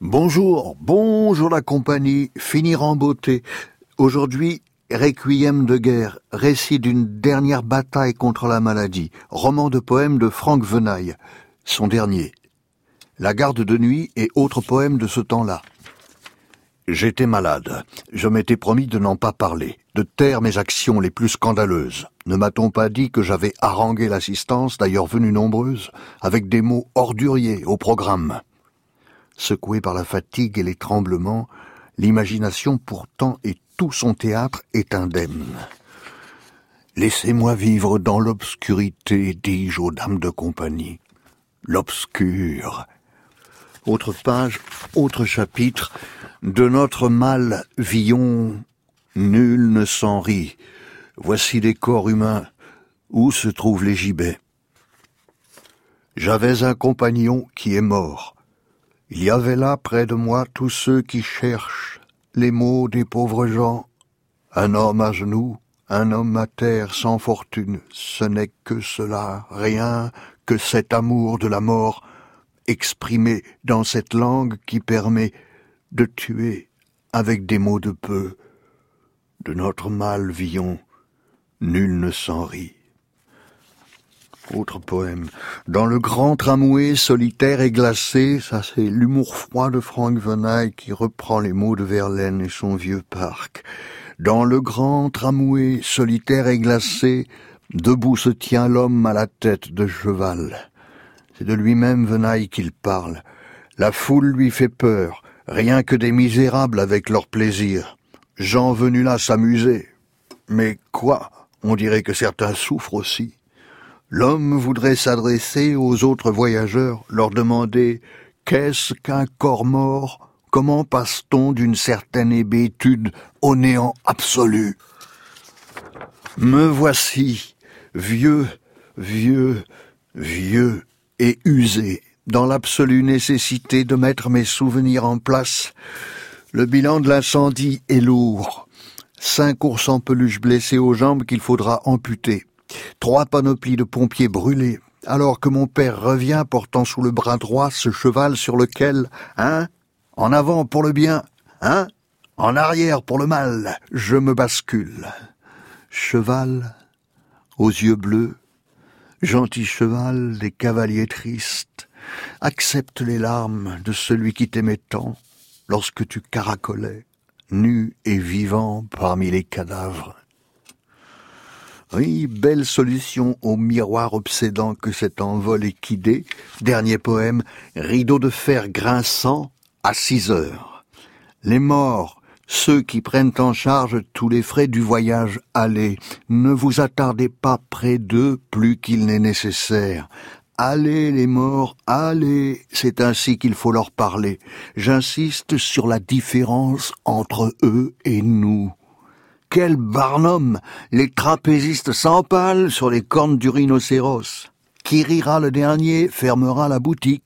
Bonjour, bonjour la compagnie, finir en beauté. Aujourd'hui, Requiem de guerre, récit d'une dernière bataille contre la maladie, roman de poème de Franck Venaille, son dernier. La garde de nuit et autres poèmes de ce temps-là. J'étais malade. Je m'étais promis de n'en pas parler, de taire mes actions les plus scandaleuses. Ne m'a-t-on pas dit que j'avais harangué l'assistance, d'ailleurs venue nombreuse, avec des mots orduriers au programme? Secoué par la fatigue et les tremblements, l'imagination pourtant et tout son théâtre est indemne. Laissez-moi vivre dans l'obscurité, dis-je aux dames de compagnie. L'obscur. Autre page, autre chapitre, de notre mal, Villon, nul ne s'en rit. Voici des corps humains. Où se trouvent les gibets J'avais un compagnon qui est mort. Il y avait là près de moi tous ceux qui cherchent les mots des pauvres gens. Un homme à genoux, un homme à terre sans fortune, ce n'est que cela, rien que cet amour de la mort exprimé dans cette langue qui permet de tuer avec des mots de peu. De notre mal Villon, nul ne s'en rit. Autre poème. Dans le grand tramway solitaire et glacé, ça c'est l'humour froid de Franck Venaille qui reprend les mots de Verlaine et son vieux parc. Dans le grand tramway solitaire et glacé, debout se tient l'homme à la tête de cheval. C'est de lui-même Venaille qu'il parle. La foule lui fait peur, Rien que des misérables avec leur plaisir. Gens venus là s'amuser. Mais quoi? On dirait que certains souffrent aussi. L'homme voudrait s'adresser aux autres voyageurs, leur demander Qu'est-ce qu'un corps mort? Comment passe-t-on d'une certaine hébétude au néant absolu Me voici, vieux, vieux, vieux et usé dans l'absolue nécessité de mettre mes souvenirs en place. Le bilan de l'incendie est lourd. Cinq ours en peluche blessés aux jambes qu'il faudra amputer. Trois panoplies de pompiers brûlés. Alors que mon père revient portant sous le bras droit ce cheval sur lequel, hein, en avant pour le bien, hein, en arrière pour le mal, je me bascule. Cheval, aux yeux bleus, gentil cheval des cavaliers tristes, Accepte les larmes de celui qui t'aimait tant lorsque tu caracolais, nu et vivant parmi les cadavres. Oui, belle solution au miroir obsédant que cet envol équidé. Dernier poème, rideau de fer grinçant à six heures. Les morts, ceux qui prennent en charge tous les frais du voyage allez, ne vous attardez pas près d'eux plus qu'il n'est nécessaire. Allez les morts, allez, c'est ainsi qu'il faut leur parler. J'insiste sur la différence entre eux et nous. Quel barnum Les trapézistes s'empalent sur les cornes du rhinocéros. Qui rira le dernier fermera la boutique.